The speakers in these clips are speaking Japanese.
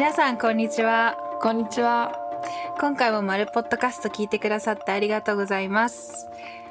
皆さんこんにちは。こんにちは。今回もマルポッドキャスト聞いてくださってありがとうございます。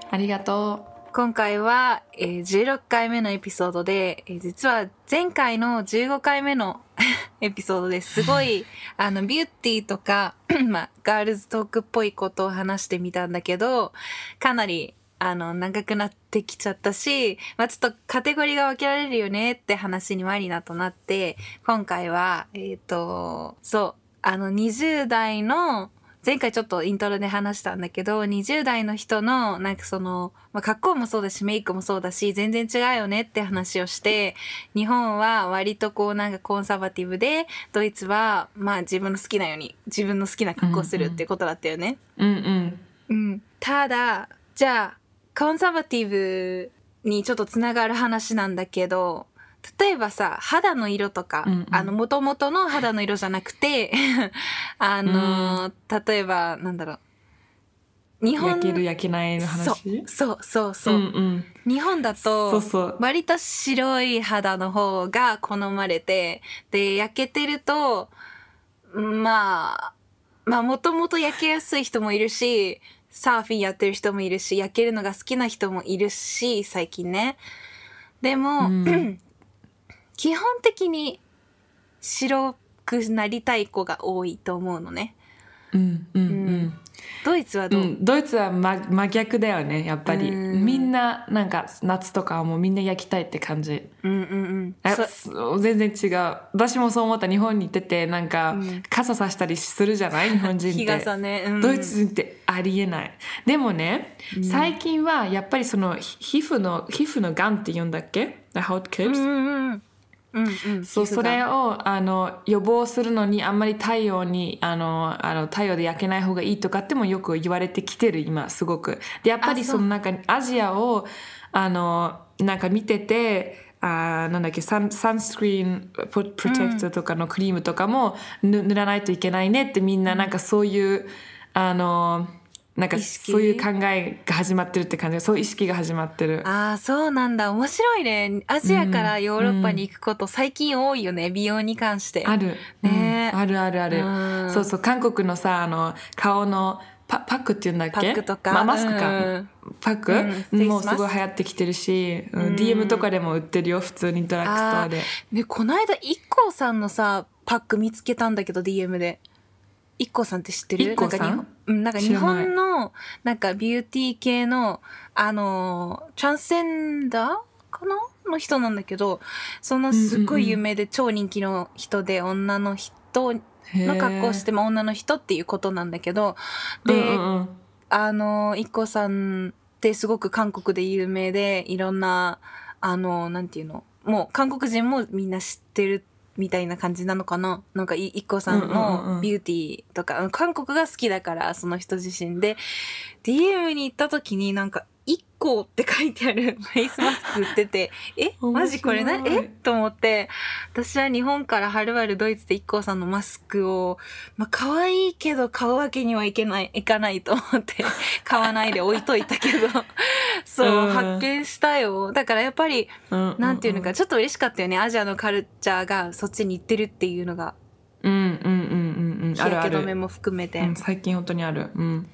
ありがと今回は、えー16回目のエピソードで、えー実は前回の15回目の エピソードですごい あのビューティーとか、まあ、ガールズトークっぽいことを話してみたんだけどかなりあの長くなってきちゃったし、まあ、ちょっとカテゴリーが分けられるよねって話にマリナとなって今回はえっ、とそうあの20代の前回ちょっとイントロで話したんだけど20代の人のなんかその、まあ、格好もそうだしメイクもそうだし全然違うよねって話をして日本は割とこうなんかコンサバティブでドイツはまあ自分の好きなように自分の好きな格好をするってことだったよね。う。うんうん。うん、ただじゃあコンサバティブにちょっとつながる話なんだけど例えばさ肌の色とか、うんうん。あの元々の肌の色じゃなくて あの、例えばなんだろう。日本焼ける焼けないの話？そうそうそう。そう、うんうん。日本だと割と白い肌の方が好まれてで焼けてるとまあまあもともと焼けやすい人もいるしサーフィンやってる人もいるし焼けるのが好きな人もいるし最近ね。でも、うん。基本的に白くなりたい子が多いと思うのね。うんうんうん。ドイツはどう、うん、ドイツは真真逆だよねやっぱり。うん。みんななんか夏とかはもうみんな焼きたいって感じ。うん、うんうん。全然違う。私もそう思った日本に行っててなんか、うん。傘さしたりするじゃない？日本人って。日傘ね、うん。ドイツ人ってありえない。でもね、最近はやっぱりそのひ皮膚の皮膚のがんって言うんだっけ？The Hautkrebs、うんうんうんうんうん。そうそれをあの予防するのにあんまり太陽にあのあの太陽で焼けない方がいいとかってもよく言われてきてる今すごく。でやっぱりあそのなんかアジアをあのなんか見ててあーなんだっけサンサンスクリーンププロテクトとかのクリームとかもぬ塗らないといけないねってみんななんかそういうあのなんかそういう考えが始まってるって感じそういう意識が始まってる。ああそうなんだ。面白いね。アジアからヨーロッパに行くこと最近多いよね。美容に関して。ある、ね。うん。あるあるある、うん。そうそう韓国のさあの顔のパパックっていうんだっけ？パックとか。まあ、マスクか、うん。パック、もうすごい流行ってきてるし、うん。うん。DM とかでも売ってるよ普通にドラッグストアで。ねこの間 IKKO さんのさパック見つけたんだけど DM で IKKO さんって知ってる？IKKO さん？なんか日本のなんかビューティー系のあのトランスセンダーかな？の人なんだけどそのすっごい有名で超人気の人で女の人の格好をしても女の人っていうことなんだけどで、うんうんうん。あの IKKO さんってすごく韓国で有名でいろんなあのなんていうの？もう韓国人もみんな知ってるみたいな感じなのかな？なんかい IKKO さんのビューティーとか、韓国が好きだからその人自身で。DM に行った時になんか IKKO って書いてある。フェイスマスク売っててえマジこれなえ？と思って。私は日本からはるばるドイツで IKKO さんのマスクをまあ可愛いけど買うわけにはいけないいかないと思って 買わないで置いといたけど そう、うん。発見したよ。だからやっぱりうんうんうん。なんていうのかちょっと嬉しかったよね。アジアのカルチャーがそっちに行ってるっていうのが。うんうんうんうんうん。日あるある。焼け止めも含めて。うん、最近本当にある。うん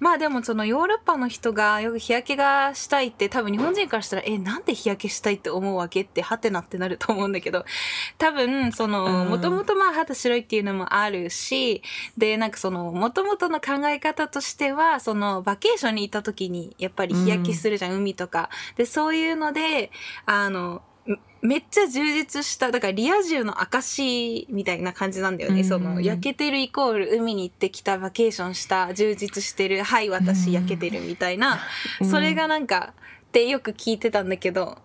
まあでもそのヨーロッパの人がよく日焼けがしたいって多分日本人からしたらえなんで日焼けしたいって思うわけってハテナってなると思うんだけど 多分そのうん。もともとまあ肌白いっていうのもあるしでなんかそのもともとの考え方としてはそのバケーションに行った時にやっぱり日焼けするじゃん、海とか。でそういうのであのめめっちゃ充実しただからリア充の証みたいな感じなんだよね、うん。その焼けてるイコール海に行ってきたバケーションした充実してるはい私焼けてるみたいな、うん。それがなんかってよく聞いてたんだけど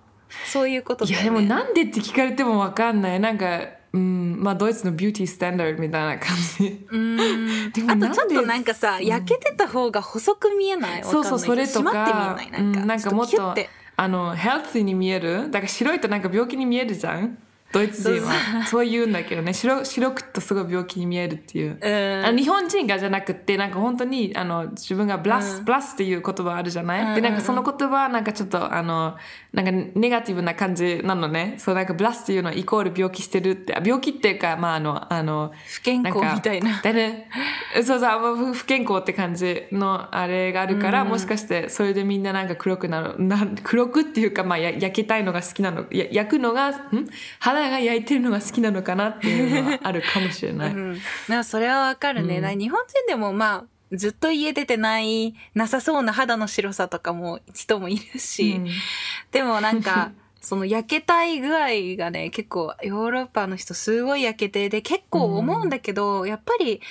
そういうことね。やでもなんでって聞かれてもわかんない。なんかうんまあドイツのビューティースタンダードみたいな感じ。うーんあとちょっとなんかさうん。焼けてた方が細く見えない？そうそうそれとか締まって見えない？なんか,、うんなんかもっとキュッてあのヘルツに見える？だから白いとなんか病気に見えるじゃん？ドイツ人は。そう言うんだけどね。白白くとすごい病気に見えるっていう、うん。あ日本人がじゃなくってなんか本当にあの自分がブラス、うん。ブラスっていう言葉あるじゃない、うん。でなんかその言葉はなんかちょっとあのなんかネガティブな感じなのね。そうなんかブラスっていうのはイコール病気してるって。あ病気っていうかまああのあの不健康みたいな。だね、そうそう不不健康って感じのあれがあるから、うん。もしかしてそれでみんななんか黒くなるな黒くっていうか、まあ、や焼けたいのが好きなの。や焼くのがん？肌が焼いてるのが好きなのかなっていうのはあるかもしれない。うん、なそれはわかるね、うん。な日本人でもまあずっと家出てないなさそうな肌の白さとかも人もいるし、うん。でもなんか その焼けたい具合がね結構ヨーロッパの人すごい焼けてで結構思うんだけど、やっぱり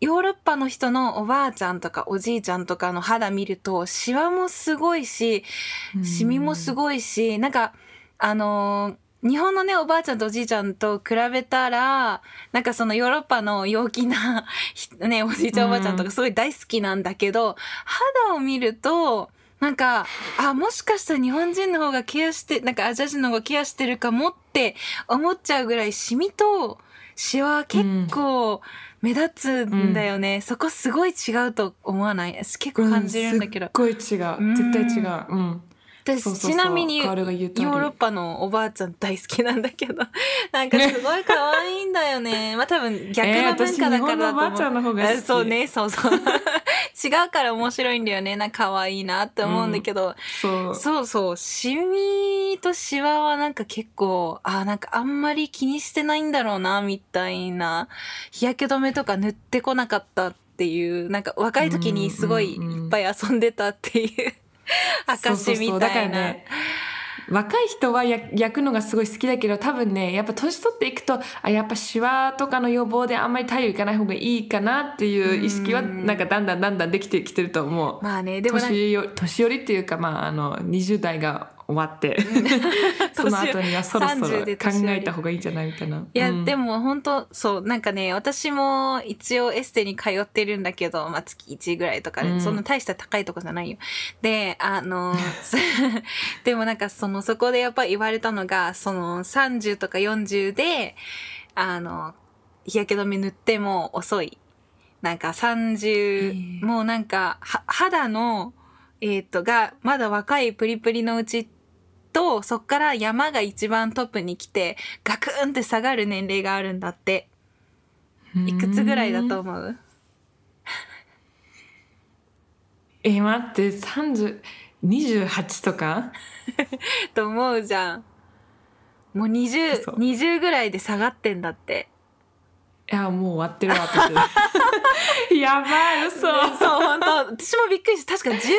ヨーロッパの人のおばあちゃんとかおじいちゃんとかの肌見るとシワもすごいしシミもすごいし、なんか、あのー日本のね、おばあちゃんとおじいちゃんと比べたら、なんかそのヨーロッパの陽気な、ひ ね、おじいちゃんおばあちゃんとかすごい大好きなんだけど、肌を見ると、なんか、あ、もしかしたら日本人の方がケアして、なんかアジア人の方がケアしてるかもって思っちゃうぐらい、シミとシワは結構目立つんだよね。そこすごい違うと思わない？結構感じるんだけど。すっ。ごい違う。絶対違う。うん私ちなみにヨカーロッパのおばあちゃん大好きなんだけど なんかすごい可愛いんだよね。まあ多分逆の文化だからだと思う、えーおばあちゃんの方がそうねそうそう。違うから面白いんだよね。なんか可愛いなって思うんだけど、そう。そうそう。シミとシワはなんか結構あなんかあんまり気にしてないんだろうなみたいな。日焼け止めとか塗ってこなかったっていうなんか若い時にすごいいっぱい遊んでたっていう 証みそうそうそうだかたいな。らね若い人はや焼くのがすごい好きだけど多分ねやっぱ年取っていくとあやっぱシワとかの予防であんまり太陽いかない方がいいかなっていう意識はうんなんかだんだんだんだんできてきてると思う。まあねでも年寄りっていうかまああの20代が終わって その後にはそろそろ30考えた方がいいんじゃないみたいな。いや、うん。でも本当そうなんかね私も一応エステに通ってるんだけど、まあ、月1ぐらいとかで、うん。そんな大した高いとこじゃないよ。であの でもなんかそのそこでやっぱり言われたのがその30とか40であの日焼け止め塗っても遅い。なんか30、え。ーもうなんかは肌のえっ、とがまだ若いプリプリのうちとそっから山が一番トップに来てガクンって下がる年齢があるんだって。いくつぐらいだと思う？え待って30 28とか？と思うじゃん。もう嘘。20, 20ぐらいで下がってんだっていやもう終わってるわ私。やばい嘘。そう本当。私もびっくりした。確か10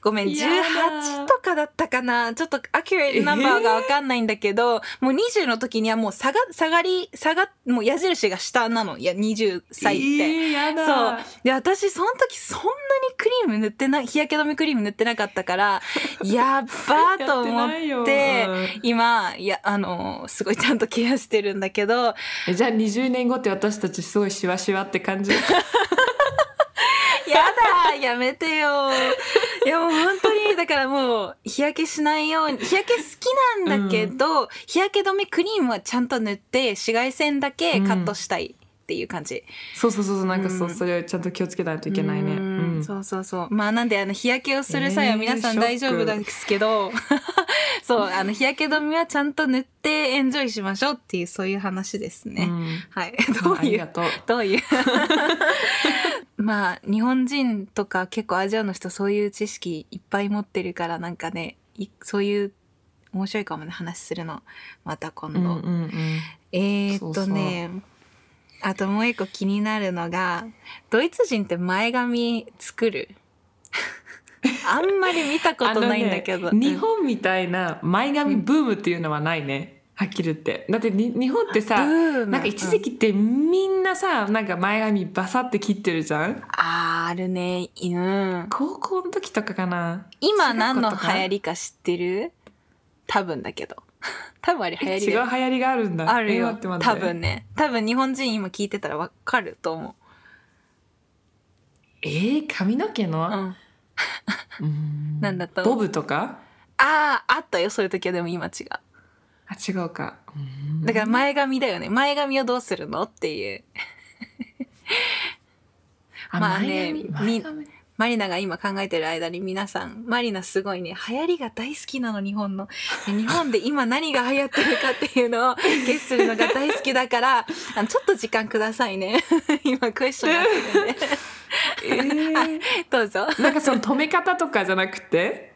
ごめんやだ18とかだったかな。ちょっとアキュレートナンバーがわかんないんだけど、もう20の時にはもう下が下がり下がもう矢印が下なの。いや20歳って。えーやだ。そう。で、私、その時、そんなにクリーム塗ってない、日焼け止めクリーム塗ってなかったから、やっばーと思って今、いや、あの、すごいちゃんとケアしてるんだけど、えじゃあ20年後って私たちすごいシワシワって感じ。やだやめてよ。いやもう本当に、だからもう、日焼けしないように、日焼け好きなんだけど、日焼け止めクリームはちゃんと塗って、紫外線だけカットしたいっていう感じ。そうそうそうそうなんかそう、うん。それをちゃんと気をつけないといけないね。ううんんそうそうそう。まあなんであの日焼けをする際はえー皆さん大丈夫ですけど、そうあの日焼け止めはちゃんと塗ってエンジョイしましょうっていうそういう話ですね、うん。はい。どういう？どういう？まあ日本人とか結構アジアの人そういう知識いっぱい持ってるからなんかねいそういう面白いかもね話するの。また今度、うんうんうん。えー、っとねあともう一個気になるのがドイツ人って前髪作る？あんまり見たことないんだけど、ね日本みたいな前髪ブームっていうのはないね、はっきり言って。だってに日本ってさなんか一時期ってみんなさなんか前髪バサって切ってるじゃん？あーあるね。うん。高校の時とかかな。今何の流行りりか知ってる？多分だけど 多分あれ流行り違う流行りがあるんだ。えあるよ。多分ね。多分日本人今聞いてたらわかると思えー、髪の毛う、うの、ん、うん。なんだとボブとか？あああったよそういう時はでも今違う。あ違うか。うん。だから前髪だよね。前髪をどうするの？っていう。あまあね前髪？前髪？マリナが今考えてる間に皆さんマリナすごいね流行りが大好きなの日本の。で日本で今何が流行ってるかっていうのをゲスするのが大好きだから あのちょっと時間くださいね。今クエスチョンやってるんでえー。どうぞ。なんかその止め方とかじゃなくて？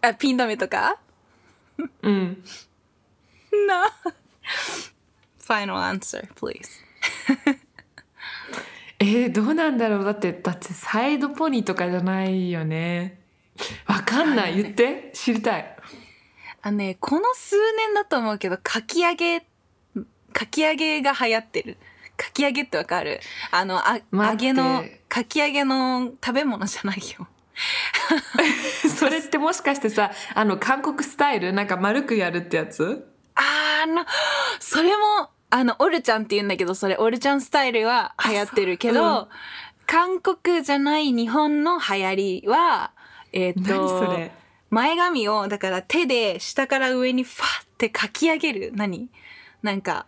あピン止めとか？うん。No Final answer please えー、どうなんだろう？だってだってサイドポニーとかじゃないよね。わかんない。言って知りたい。あのねこの数年だと思うけどかき揚げかき揚げが流行ってる。かき揚げってわかる？あのあ揚げのかき揚げの食べ物じゃないよ。それってもしかしてさあの韓国スタイル？なんか丸くやるってやつ？あのそれもあのオルちゃんって言うんだけどそれオルちゃんスタイルは流行ってるけど、う。韓国じゃない日本の流行りはえっ、何と前髪をだから手で下から上にファってかき上げる。何？なんか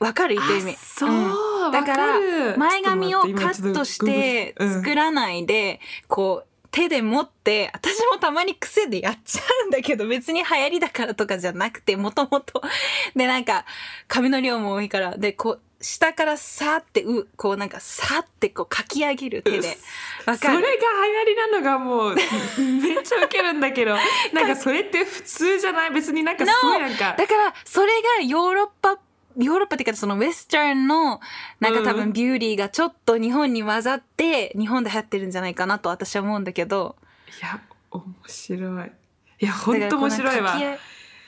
わかる？言ってる意味。あそう、だからわかる前髪をカットして作らないで、こう手で持って私もたまに癖でやっちゃうんだけど別に流行りだからとかじゃなくてもともと。でなんか髪の量も多いからでこう下からさーってうこうなんかさーってこうかき上げる手で。わかる？それが流行りなのがもう めっちゃウケるんだけど。なんかそれって普通じゃない？別になんかすごいなんか。だからそれがヨーロッパヨーロッパっていうかそのウェスタンのなんか多うん分ビューティーがちょっと日本に混ざって日本で流行ってるんじゃないかなと私は思うんだけど。いや面白い。いや本当面白いわ。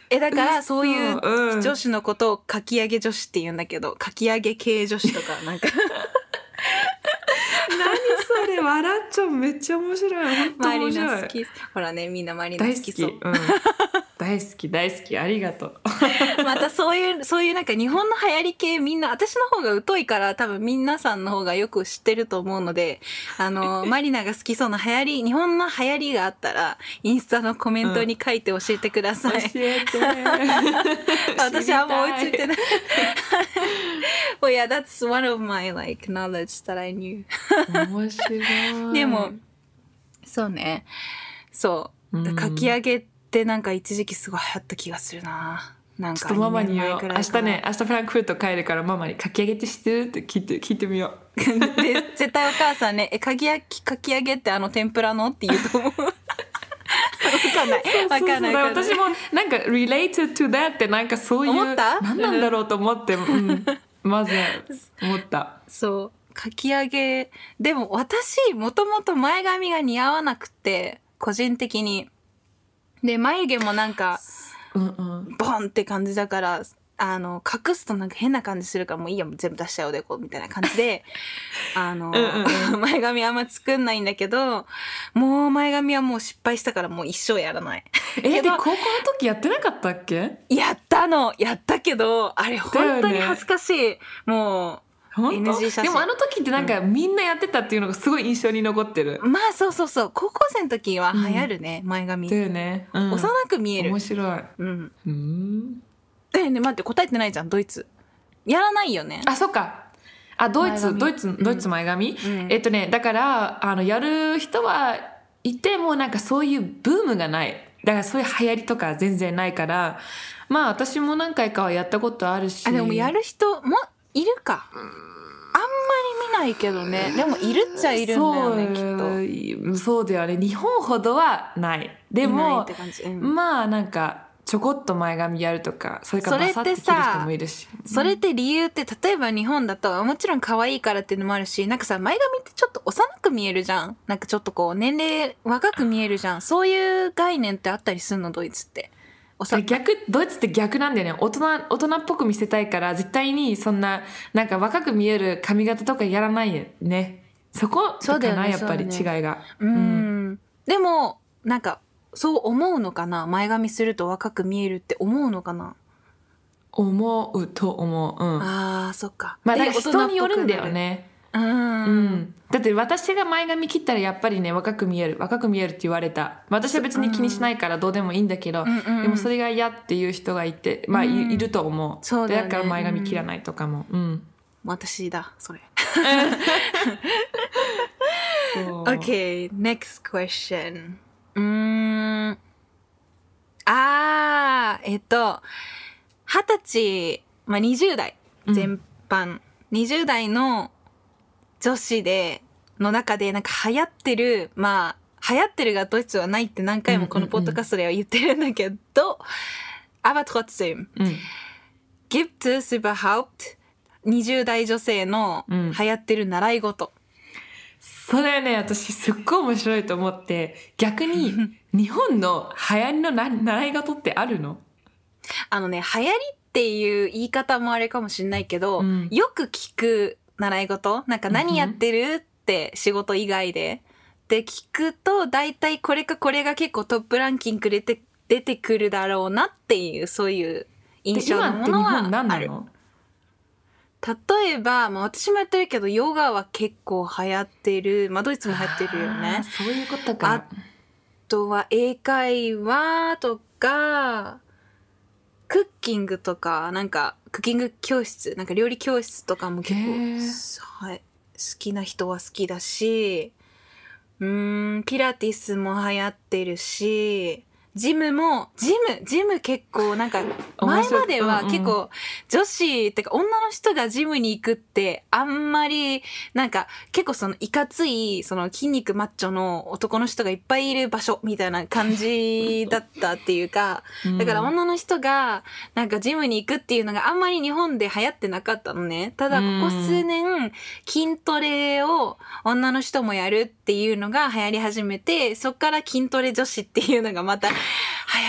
えだから嘘そういううん。女子のことをかき上げ女子って言うんだけどかき上げ系女子とかなんか。何それ笑っちゃう。めっちゃ面白い。本当マリ面白い。ナ好き。ほらねみんなマリナ大好き、好き。そううん、大好き大好き。ありがとうまたそういう そういうなんか日本の流行り系みんな私の方が疎いから多分皆さんの方がよく知ってると思うのであの マリナが好きそうな流行り日本の流行りがあったらインスタのコメントに書いて教えてください、教えて。私はもう追いついてない。Well yeah that's one of my like knowledge that I knew. 面白い。でもそうね。そう。うん。かき揚げってなんか一時期すごい流行った気がするななんかちょっとママに言おう。明日ね明日フランクフルト帰るからママにかき揚げって知ってる？って聞いて聞いてみよう。で絶対お母さんね「えかき焼きかき揚げってあの天ぷらの?」って言うと思う。わかんない。わかんない。私もなんか related to that ってなんかそういう思った？何なんだろうと思って、うん、まず思った。そう。かき揚げ。でも私もともと前髪が似合わなくて個人的に。で眉毛もなんかうんうん。ボンって感じだからあの隠すとなんか変な感じするからもういいやもう全部出しちゃおうでこうみたいな感じで あのうん前髪あんま作んないんだけどもう前髪はもう失敗したからもう一生やらない。えで高校の時やってなかったっけ？やったの。やったけどあれ本当に恥ずかしい、も本当？NG 写真。でもあの時ってなんかみんなやってたっていうのがすごい印象に残ってる。う、まあそうそうそう。高校生の時は流行るね、前髪、だよね、うん、幼く見える。面白い。うん。うん。えね待って答えてないじゃんドイツ。やらないよね。あそっか。あドイツドイツうん。ドイツ前髪、ん。えっとねだからあのやる人はいてもなんかそういうブームがない。だからそういう流行りとか全然ないから。まあ私も何回かはやったことあるし。あでもやる人もいるか。あんまり見ないけどね。でもいるっちゃいるんだよねきっと。そうだよね。日本ほどはない。でもうん。まあなんかちょこっと前髪やるとかそれからバサッて切る人もいるし。それって理由って例えば日本だともちろん可愛いからっていうのもあるしなんかさ前髪ってちょっと幼く見えるじゃん。なんかちょっとこう年齢若く見えるじゃん。そういう概念ってあったりするのドイツって逆ドイツって逆なんだよね。大人大人っぽく見せたいから絶対にそんななんか若く見える髪型とかやらないよね。そこかなやっぱり違いが。うん。でもなんかそう思うのかな。前髪すると若く見えるって思うのかな、思うと思う。うん。あーそっか。まあだでから人によるんだよねうん。うん、だって私が前髪切ったらやっぱりね若く見える若く見えるって言われた。私は別に気にしないからどうでもいいんだけど、うんうんでもそれが嫌っていう人がいてまあ、いうん。いると思う。そうだよね。から前髪切らないとかも。うん、私だ、それ。そう。Okay, next question. うーん。あー、えっと、二十歳、まあ、20代全般、20代の女子で、の中でなんか流行ってる、まあ、流行ってるがドイツはないって何回もこのポッドキャストでは言ってるんだけど、aber trotzdem, うん。gibt es überhaupt 20代女性のうん。流行ってる習い事、それね私すっごい面白いと思って逆に 日本の流行りのな習い事ってあるの？あのね、流行りっていう言い方もあれかもしれないけど、うん。よく聞く習い事？なんか何やってる？って仕事以外で。で聞くと、大体これかこれが結構トップランキングで出て出てくるだろうなっていう、そういうで印象のものはある。例えば、まあ私もやってるけど、ヨガは結構流行ってる。まあドイツも流行ってるよね。そういうことかあとは英会話とか、クッキングとか、なんか、クッキング教室、なんか料理教室とかも結へ構、ー。はい、好きな人は好きだし、うーん、ピラティスも流行ってるし、ジムも、ジム、ジム結構なんか、前までは結構女子ってか女の人がジムに行くってあんまりなんか結構そのいかついその筋肉マッチョの男の人がいっぱいいる場所みたいな感じだったっていうか、うん。だから女の人がなんかジムに行くっていうのがあんまり日本で流行ってなかったのね。ただここ数年筋トレを女の人もやるっていうのが流行り始めて、そっから筋トレ女子っていうのがまた流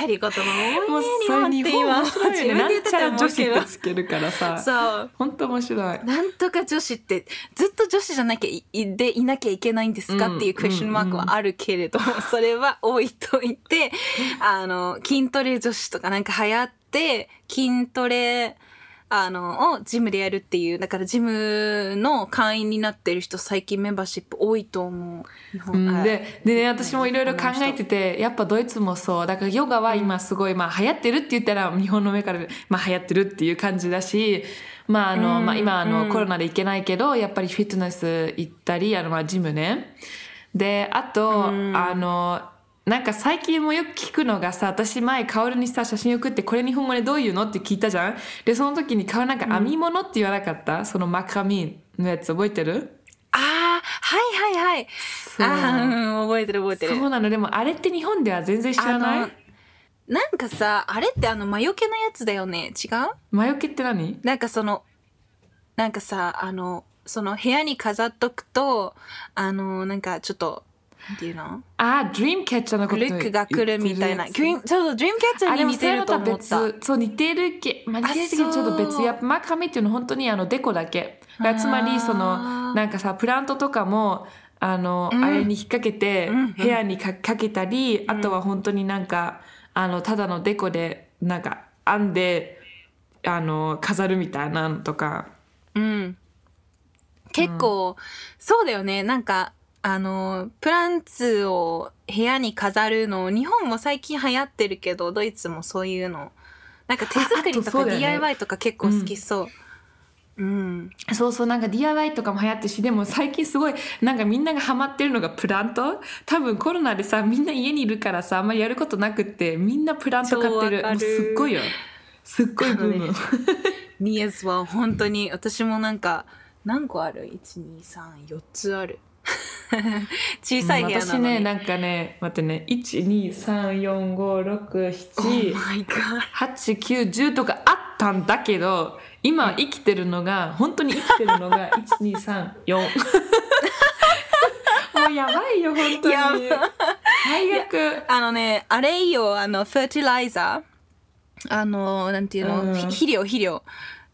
行りことが多もういね、日本って今。ね。なんちゃら女子ってつけるからさ。そう。本当面白い。なんとか女子ってずっと女子じゃなきゃいいでいなきゃいけないんですかうん。っていうクエスチョンマークはあるけれど、それは置いといて、あの、筋トレ女子とかなんか流行って、筋トレ、あの、をジムでやるっていう、だからジムの会員になってる人最近メンバーシップ多いと思う。日本うん、はい。ででね私もいろいろ考えててやっぱドイツもそう。だからヨガは今すごい、まあ、流行ってるって言ったら日本の目から、まあ、流行ってるっていう感じだし、まああのうんまあ、今あの、うん。コロナで行けないけどやっぱりフィットネス行ったりあの、まあ、ジムね。であと、うん。あのなんか最近もよく聞くのがさ私前カオルにさ写真送ってこれ日本語でどういうのって聞いたじゃん?でその時にカオルなんか編み物って言わなかった、そのマカミンのやつ覚えてる?ああ、はいはいはい。そう。ああ、うん、覚えてる覚えてる。そうなの。でもあれって日本では全然知らない?なんかさ、あれってあの魔除けのやつだよね。違う?魔除けって何?なんかその、なんかさ、あの、その部屋に飾っとくと、あの、なんかちょっと、ていうの？あ、ドリームキャッチャーのことグルックが来るみたいな。言ってるやつグリーンそうそう、ドリームキャッチャーに似てると思った。別。そう、似てるけ、まあ、似てるけどあちょっと別。やっぱマカメっていうのは本当にあのデコだけ。だつまあり、ーその、なんかさ、プラントとかも、あの、うんあれに引っ掛けてうんうん、部屋にかかけたり、あとは本当になんか、あの、ただのデコで、なんか、編んで、あの、飾るみたいなのとか。うん。結構、そうだよね。なんか、あの、プランツを部屋に飾るの、日本も最近流行ってるけど、ドイツもそういうの。なんか手作りとか DIY とか結構好きそう。うん。そうそうなんか DIY とかも流行ってるしでも最近すごいなんかみんながハマってるのがプラント？多分コロナでさみんな家にいるからさあんまりやることなくってみんなプラント買ってるもうすっごいよすっごいブーム、ねニエズは本当に、私もなんか、何個ある ?1、2、3、4つある。小さい部屋な私。ねなんかね待ってね Oh 1234567 my god. 8、9、10とかあったんだけど、今生きてるのが、本当に生きてるのが、1、2、3、4。もうやばいよ、本当に。最悪。あのね、あれよ、あの、フェーティライザー。あの、なんていうの、うんひ肥料、肥料。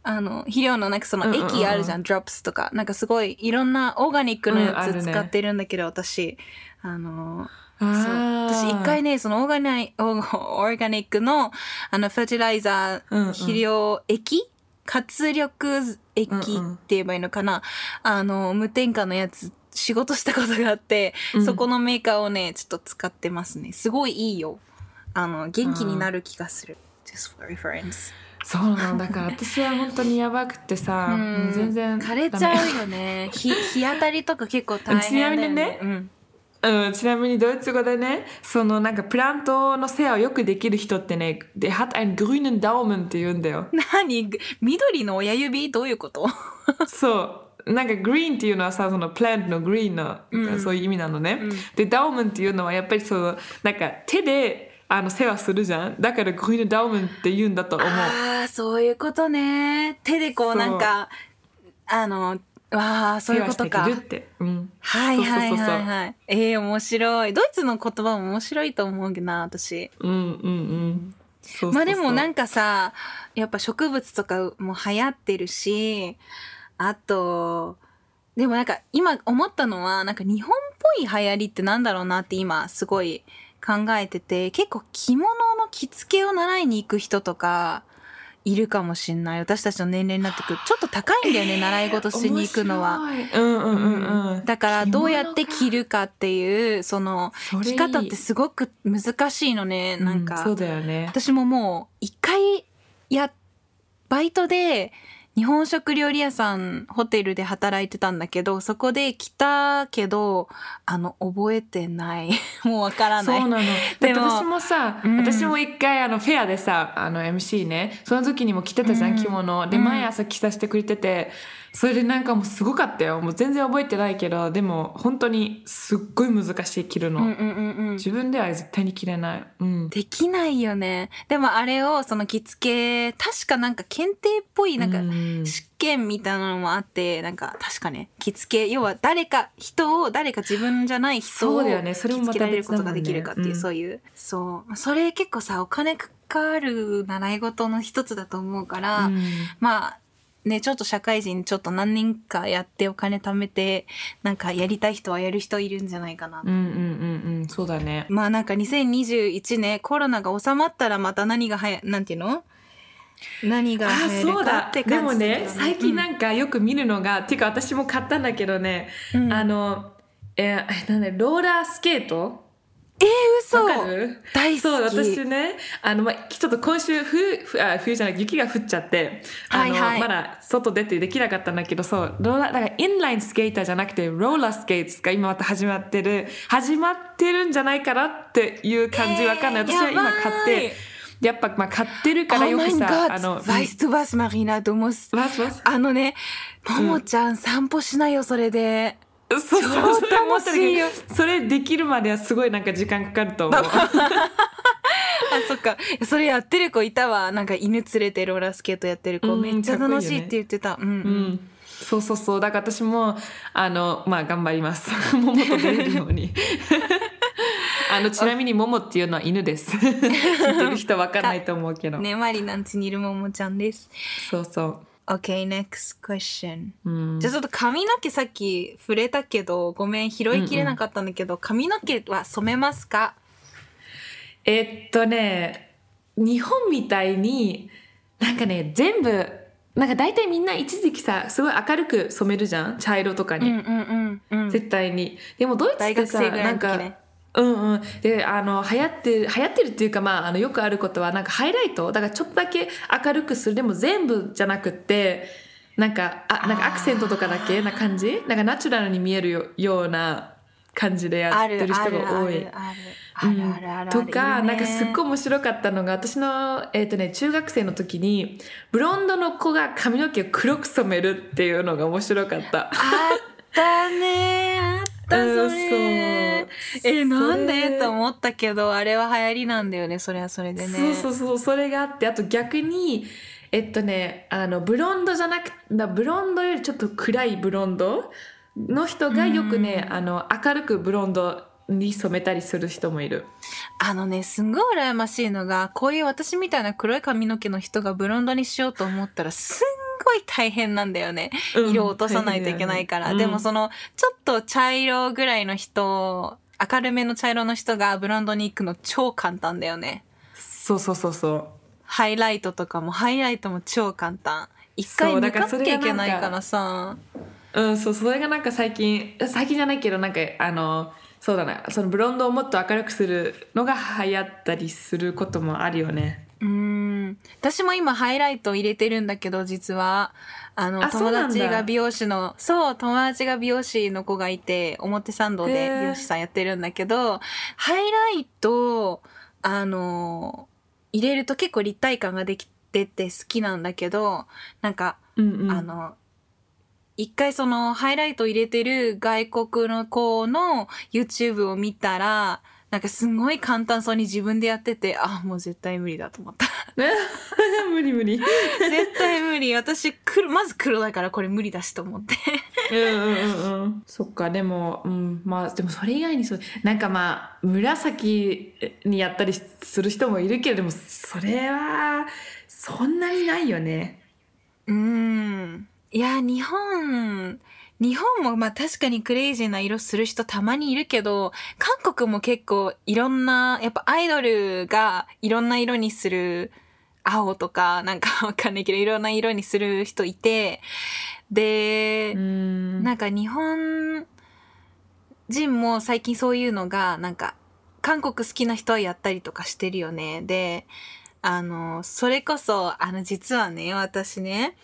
あの、肥料のなんかその液あるじゃん、ドロップスとか。なんかすごいいろんなオーガニックのうんやつ使ってるんだけど、私。あの、そう私一回ね、そのオーガナイ、オーガニックの、あの、フェーティライザー、肥料液活力液って言えばいいのかな、あの、無添加のやつ、仕事したことがあって、うんそこのメーカーをね、ちょっと使ってますね。すごいいいよ。あの、元気になる気がする。just for reference. そうなのだ。から私は本当にやばくてさ、全然枯れちゃうよね。日、日当たりとか結構大変だよね。ちなみにねうん。うん、ちなみにドイツ語でねそのなんかプラントの世話をよくできる人ってね「der hat einen grünen Daumen」って言うんだよ。何？緑の親指？どういうこと？そう。なんかグリーンっていうのはさそのプラントのグリーンの、うん。そういう意味なのね、うん。でダウメンっていうのはやっぱりそのなんか手であの世話するじゃんだからグリーンダウメンって言うんだと思うああ、そういうことね。手でこうなんか、あの、わあ、そういうことか世話。してくるって、うん、はいはいはいはい。ええ面白い。ドイツの言葉も面白いと思うけどな、私。うんうんうんそうそうそうまあでもなんかさ、やっぱ植物とかも流行ってるし、あと、でもなんか今思ったのは、なんか日本っぽい流行りってなんだろうなって今すごい考えてて、結構着物の着付けを習いに行く人とか、いるかもしんない。私たちの年齢になってくる。ちょっと高いんだよね、習い事しに行くのは。うんうんうんうんだからどうやって着るかっていう、その、着方ってすごく難しいのね。なんか、うそうだよね私ももう一回やバイトで日本食料理屋さんホテルで働いてたんだけどそこで来たけどあの覚えてない。もうわからない。そうなの。でも私もさ、うん。私も一回あのフェアでさ、あの MC ね、その時にも着てたじゃん、うん。着物。で、うん。毎朝着させてくれてて、それでなんかもうすごかったよ。もう全然覚えてないけど、でも本当にすっごい難しい着るの。うんうんうんうん。自分では絶対に着れない。うん。できないよね。でもあれをその着付け確かなんか検定っぽいなんかうん。試験みたいなのもあってなんか確かね着付け要は誰か人を誰か自分じゃない人そをうだよね。それも着付けられることができるかっていう、うん。そういう。そう。それ結構さお金かかる習い事の一つだと思うから、うん。まあねちょっと社会人ちょっと何人かやってお金貯めてなんかやりたい人はやる人いるんじゃないかな。うんうんうんうん、そうだね。まあなんか2021年コロナが収まったらまた何がはや、なんていうの？何があ流行るかってでも感じだよね。最近なんかよく見るのが、ていうか私も買ったんだけどね、うん。あのえーなんだローラースケートえー、嘘。わかる？大好き。そう私ねあの、まあ、ちょっと今週冬ふあ冬じゃない雪が降っちゃってあの、はい。はいまだ外出てできなかったんだけどそうローラーだからインラインスケーターじゃなくてローラースケートが今また始まってる始まってるんじゃないかなっていう感じわかんない、えー私は今買ってやっぱまあ買ってるから Oh よくさ、Gott あの weißt du was Marina du musst わす。わすあのねももちゃん散歩しないよそれでそうそう超それ思っそれできるまではすごいなんか時間かかると思う。あそっか。それやってる子いたわ。なんか犬連れてローラースケートやってる子、うんめっちゃ楽しいって言ってた。うん、ううん。ん、そうそうそう。だから私もあのまあ頑張ります。ももと出れるように。あのちなみにももっていうのは犬です。知ってる人わかんないと思うけど、ねマリナんちにいるももちゃんです。そうそ OK next question. う、うん。じゃあちょっと髪の毛さっき触れたけどごめん拾いきれなかったんだけど、髪の毛は染めますか？えっとね日本みたいになんかね全部なんか大体みんな一時期さすごい明るく染めるじゃん？茶色とかに、うんうんうんうん。絶対に。でもドイツってさ大学生ぐらないんかうんうん。であの流行ってる流行ってるっていうかまああのよくあることはなんかハイライト？だからちょっとだけ明るくする。でも全部じゃなくってなんかあなんかアクセントとかだけ？な感じ？なんかナチュラルに見えるよような感じでやあってる人が多い。あるあるあるあるあるとか、なんかすっごい面白かったのが私の、えっとね、中学生の時にブロンドの子が髪の毛を黒く染めるっていうのが面白かった。あったね。あったそうんれそうえなんでと思ったけどあれは流行りなんだよねそれはそれでね。そうそうそうそれがあってあと逆にえっとねあのブロンドじゃなくなブロンドよりちょっと暗いブロンドの人がよくね、あの明るくブロンドに染めたりする人もいる。あのねすんごい羨ましいのがこういう私みたいな黒い髪の毛の人がブロンドにしようと思ったらすんごい大変なんだよね。うん色を落とさないといけないから、大変だよね。でもそのちょっと茶色ぐらいの人明るめの茶色の人がブロンドに行くの超簡単だよね。そうそうそうそう。ハイライトとかもハイライトも超簡単。一回抜かなきゃいけないからさ。うん、そう、それがなんか最近、最近じゃないけど、なんか、あの、そうだな、そのブロンドをもっと明るくするのが流行ったりすることもあるよね。うーん。私も今ハイライト入れてるんだけど実は。あのあ友達が美容師のそう友達が美容師の子がいて表参道で美容師さんやってるんだけどハイライトあの入れると結構立体感ができてて好きなんだけどなんかうんうん。あの、一回そのハイライト入れてる外国の子の YouTube を見たら、なんかすごい簡単そうに自分でやってて、あ、もう絶対無理だと思った。無理無理。絶対無理。私、黒、まず黒だからこれ無理だしと思って。うんうんうんうん。そっか、でも、うん、まあ、でもそれ以外にそう、なんかまあ、紫にやったりする人もいるけれども、それは、そんなにないよね。うーん。いや、日本、日本もまあ確かにクレイジーな色する人たまにいるけど、韓国も結構いろんな、やっぱアイドルがいろんな色にする、青とかなんかわかんないけどいろんな色にする人いて、でう、ん。なんか日本人も最近そういうのが、なんか、韓国好きな人はやったりとかしてるよね。で、あの、それこそ、あの、実はね、私ね、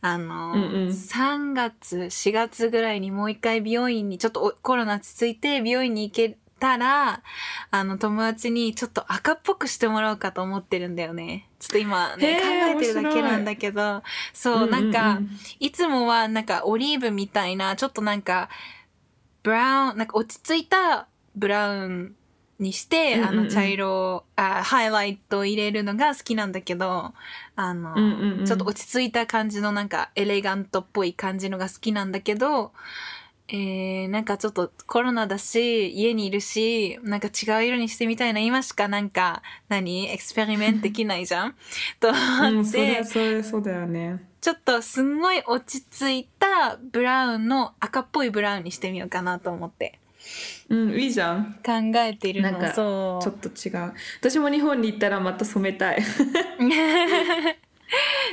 あの、うんうん。3月、4月ぐらいにもう一回美容院に、ちょっとおコロナ落ち着いて美容院に行けたら、あの、友達にちょっと赤っぽくしてもらおうかと思ってるんだよね。ちょっと今ね、考えてるだけなんだけど、そう、なんか、うん。いつもはなんかオリーブみたいな、ちょっとなんか、ブラウン、なんか落ち着いたブラウンにして、うんうんうん。あの茶色あ、ハイライトを入れるのが好きなんだけど、あの、うんうんうん。ちょっと落ち着いた感じのなんかエレガントっぽい感じのが好きなんだけど、えー、なんかちょっとコロナだし、家にいるし、なんか違う色にしてみたいな、今しかなんか、何？エクスペリメントできないじゃん？とうん、思って。それ、それそうだよね。ちょっとすんごい落ち着いたブラウンの赤っぽいブラウンにしてみようかなと思ってうん、いいじゃん。考えてるのなんかそちょっと違う。私も日本に行ったらまた染めたい。う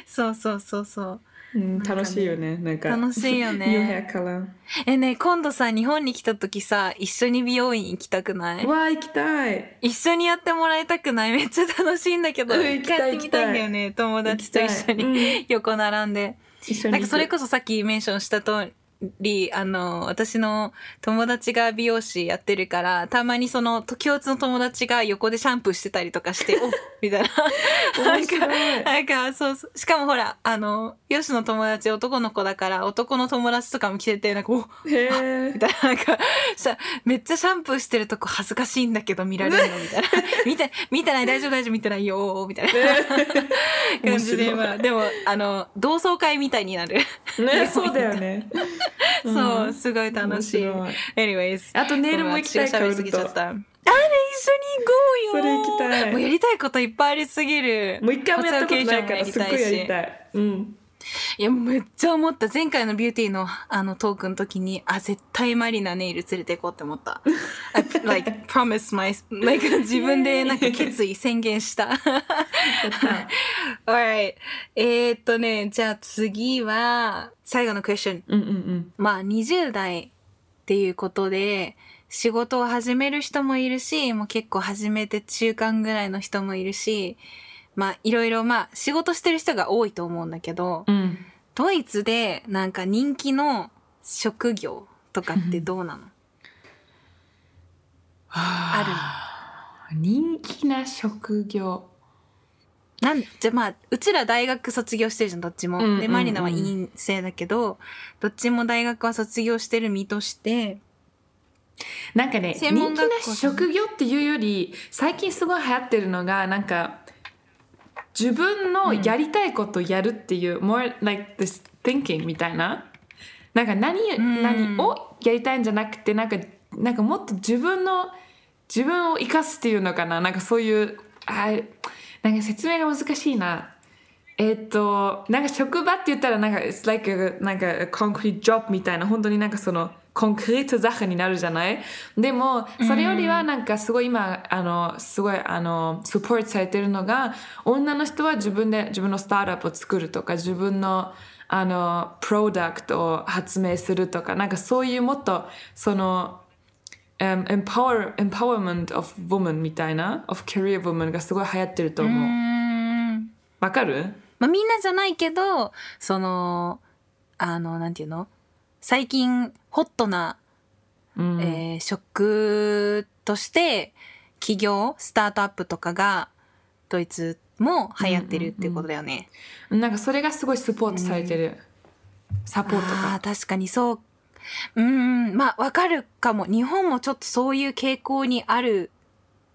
そうそうそうそううん、楽しいよね。なんか。楽しいよね。えね今度さ日本に来た時さ一緒に美容院行きたくない？わあ、行きたい。一緒にやってもらいたくない？めっちゃ楽しいんだけど、うん一回やってみたいんだよね友達と一緒行きたいに横並んで、一緒に行く。なんかそれこそさっきメンションした通り、あの、私の友達が美容師やってるから、たまにその共通の友達が横でシャンプーしてたりとかして、おみたいな。面白い。なんか、そうそう。しかもほら、あの、ヨシの友達男の子だから、男の友達とかも来てて、なんか、おみ。たいな、なんか、めっちゃシャンプーしてるとこ恥ずかしいんだけど見られるのみたいな。見て、見てない、大丈夫、大丈夫、見てないよ、みたいな 感じで、まあ、でも、あの、同窓会みたいになる。ね、そうだよね。そう、んすごい楽しい。い Anyways。あとネイルも行きたいちゃった。あれ、一緒に行こうよそれ行きたいもうやりたいこといっぱいありすぎる。もう一回もやったことないから初すっごいやり。たい。うん。いや、めっちゃ思った。前回のビューティーのあのトークの時に、あ、絶対マリナネイル連れて行こうって思った。I, like, promise my, like, 自分でなんか決意宣言した。Alright. えーっとね、じゃあ次は、最後のクエスチョン。うんうんうん。まあ20代っていうことで仕事を始める人もいるしもう結構始めて中間ぐらいの人もいるしまあいろいろまあ仕事してる人が多いと思うんだけどうん。ドイツでなんか人気の職業とかってどうなの？ある。人気な職業。なんじゃあまあうちら大学卒業してるじゃんどっちも。うんうんうんでマリナは院生だけどどっちも大学は卒業してる身としてなんかね、人気な職業っていうより、最近すごい流行ってるのが、なんか、自分のやりたいことをやるっていう、more like this thinking みたいな。なんか何、ん何をやりたいんじゃなくて、なんか、なんかもっと自分の、自分を生かすっていうのかな。なんかそういう、あなんか説明が難しいな。えっと、なんか職場って言ったらなんか、it's like a, なんか a concrete job みたいな、本当になんかそのコンクリート Sache になるじゃない？でもそれよりはなんかすごい今あのすごいあのサポートされてるのが女の人は自分で自分のスタートアップを作るとか自分のあのプロダクトを発明するとかなんかそういうもっとその um, empower, empowerment of woman みたいな of career woman がすごい流行ってるとう。思う。ん。わかる？まあ、みんなじゃないけどそのあのなんていうの？最近ホットな、うん。えー職として企業スタートアップとかがドイツも流行ってるっていうことだよね。なんかそれがすごいサポートされてる。サポートが。確かにそう。うんまあわかるかも。日本もちょっとそういう傾向にある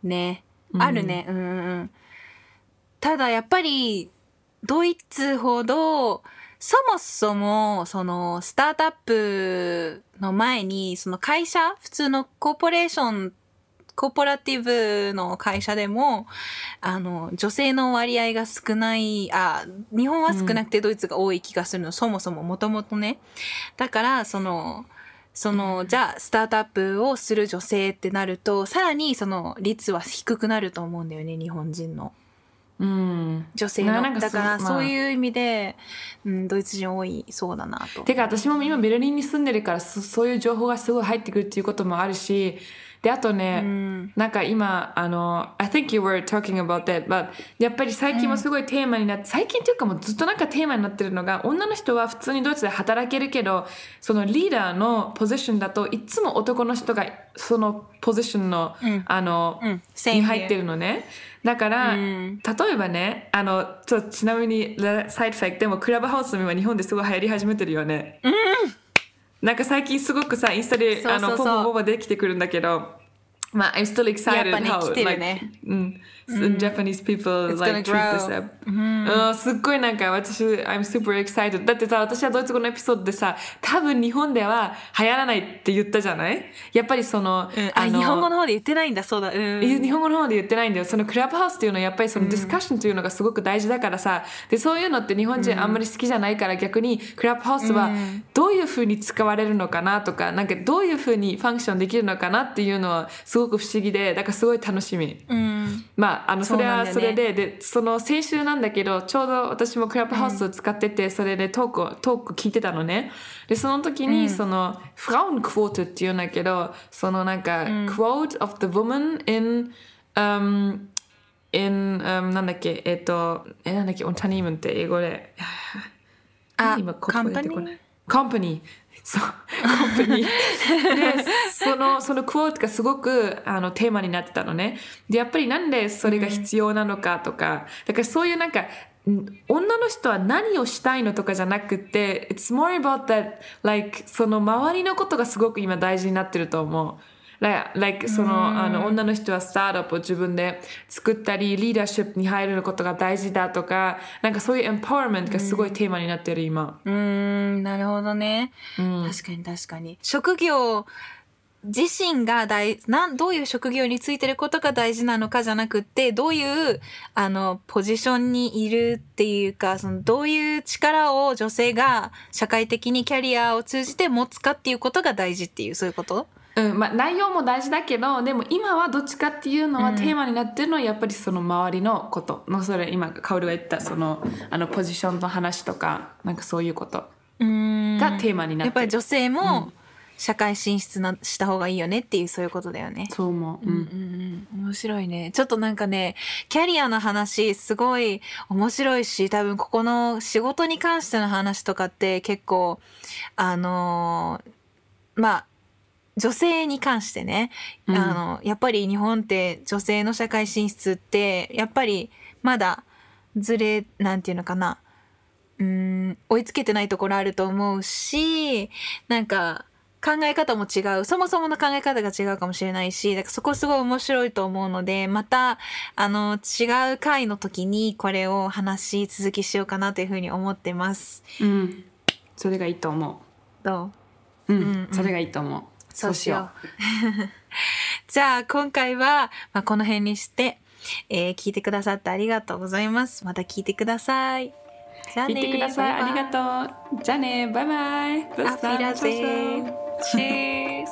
ね。あるね。うんうんうん。ただやっぱりドイツほどそもそもそのスタートアップの前にその会社普通のコーポレーションコーポラティブの会社でもあの女性の割合が少ないあ日本は少なくてドイツが多い気がするの、そもそももともとね。だからそのそのじゃあスタートアップをする女性ってなるとさらにその率は低くなると思うんだよね日本人のうん。女性の。だからそういう意味で、うん、ドイツ人多いそうだなと。てか私も今ベルリンに住んでるからそそういう情報がすごい入ってくるっていうこともあるしであとね、うん。なんか今あの I think you were talking about that but やっぱり最近もすごいテーマになって、最近っていうかもうずっとなんかテーマになってるのが女の人は普通にドイツで働けるけどそのリーダーのポジションだといつも男の人がそのポジションの、うん。あの、うん。に入ってるのね。だから、うん。例えばねあのちょちなみにサイドファクトでもクラブハウスも今日本ですごい流行り始めてるよね、なんか最近すごごくさインスタであのポンポンポンポン出てきてくるんだけどまあ I'm still excited how 来てる like ねうん Japanese people like treat this うんすっごいなんか私 I'm super excited. だってさ私はドイツ語のエピソードでさ多分日本では流行らないって言ったじゃない？やっぱりその、うん。あの日本語の方で言ってないんだそうだ。うん。え日本語の方で言ってないんだよ。そのクラブハウスっていうのはやっぱりそのディスカッションというのがすごく大事だからさ。でそういうのって日本人あんまり好きじゃないから逆にクラブハウスはどういうふうに使われるのかなとかなんかどういうふうにファンクションできるのかなっていうのはすごく不思議でだからすごい楽しみ。うん。まあ、あのそれはそなんだよね。そうれで、でその先週なんだけどちょうど私もクラブハウスを使ってて、それでトークをトーク聞いてたのね。でその時に、そのフラウンクォートっていうんだけどそのなんか、quote of the woman in um, in、um, なんだっけ？えっ、とえなんだっけ？Unternehmen って英語で。あ今言葉出てこない company？company そう、コンパニー。で、その、そのクォートがすごくあのテーマになってたのね。で、やっぱりなんでそれが必要なのかとか、だからそういうなんか、ん女の人は何をしたいのとかじゃなくて、it's more about that, like, その周りのことがすごく今大事になってると思う。Like, そのあの女の人はスタートアップを自分で作ったりリーダーシップに入ることが大事だとかなんかそういうエンパワーメントがすごいテーマになってる今。うーんなるほどね、うん。確かに確かに。職業自身が大なんどういう職業についてることが大事なのかじゃなくってどういうあのポジションにいるっていうかそのどういう力を女性が社会的にキャリアを通じて持つかっていうことが大事っていうそういうこと？うんまあ、内容も大事だけどでも今はどっちかっていうのはテーマになってるのはやっぱりその周りのこと。のそれ今カオルが言ったそのあのポジションの話とかなんかそういうこと。がテーマになってる、やっぱり女性も社会進出なした方がいいよねっていうそういうことだよね。そう思う、うんうんうん、面白いね。ちょっとなんかね、キャリアの話すごい面白いし、多分ここの仕事に関しての話とかって結構、あのーまあ、女性に関してね、うん。あの、やっぱり日本って女性の社会進出って、やっぱりまだずれ、なんていうのかな、うん、追いつけてないところあると思うし、なんか、考え方も違う。そもそもの考え方が違うかもしれないし、だからそこすごい面白いと思うので、また、あの、違う回の時にこれを話し続きしようかなというふうに思ってます。うん、それがいいと思どう、うん。うんうん。それがいいと思ううそうしよう。じゃあ、今回は、まあ、この辺にして、えー聞いてくださってありがとうございます。また聞いてください。じゃあね聞いてくださいありがとうじゃあねバイバイ Auf Wiedersehen. Tschüss.